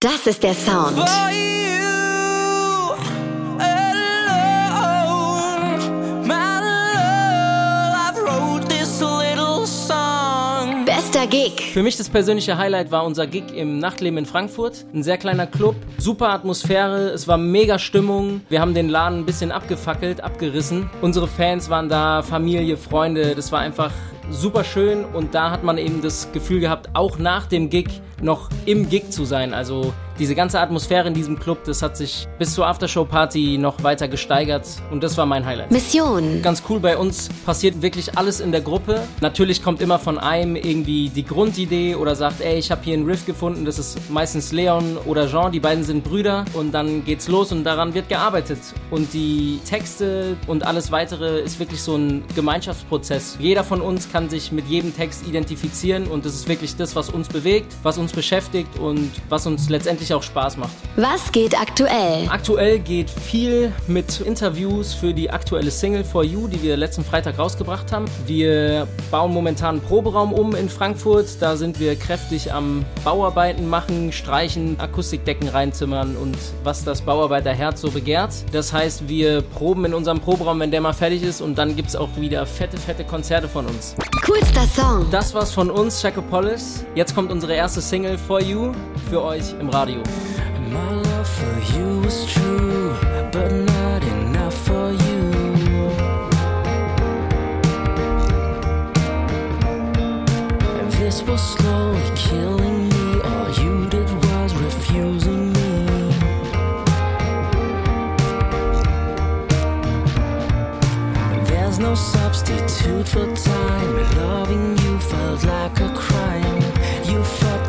Das ist der Sound. Bester Gig. Für mich das persönliche Highlight war unser Gig im Nachtleben in Frankfurt. Ein sehr kleiner Club, super Atmosphäre, es war mega Stimmung. Wir haben den Laden ein bisschen abgefackelt, abgerissen. Unsere Fans waren da, Familie, Freunde, das war einfach super schön und da hat man eben das Gefühl gehabt, auch nach dem Gig noch im Gig zu sein. Also diese ganze Atmosphäre in diesem Club, das hat sich bis zur Aftershow-Party noch weiter gesteigert und das war mein Highlight. Mission. Ganz cool, bei uns passiert wirklich alles in der Gruppe. Natürlich kommt immer von einem irgendwie die Grundidee oder sagt, ey, ich habe hier einen Riff gefunden, das ist meistens Leon oder Jean, die beiden sind Brüder und dann geht's los und daran wird gearbeitet. Und die Texte und alles weitere ist wirklich so ein Gemeinschaftsprozess. Jeder von uns kann sich mit jedem Text identifizieren und das ist wirklich das, was uns bewegt, was uns beschäftigt und was uns letztendlich auch Spaß macht. Was geht aktuell? Aktuell geht viel mit Interviews für die aktuelle Single For You, die wir letzten Freitag rausgebracht haben. Wir bauen momentan einen Proberaum um in Frankfurt. Da sind wir kräftig am Bauarbeiten machen, streichen, Akustikdecken reinzimmern und was das Bauarbeiterherz so begehrt. Das heißt, wir proben in unserem Proberaum, wenn der mal fertig ist und dann gibt es auch wieder fette, fette Konzerte von uns. Coolster Song. Das war's von uns, Chacopolis. Jetzt kommt unsere erste Single For You für euch im Radio. My love for you is true, but not enough for you. This was slowly killing me. All you did was refusing me. There's no substitute for time. Loving you felt like a crime. You fucked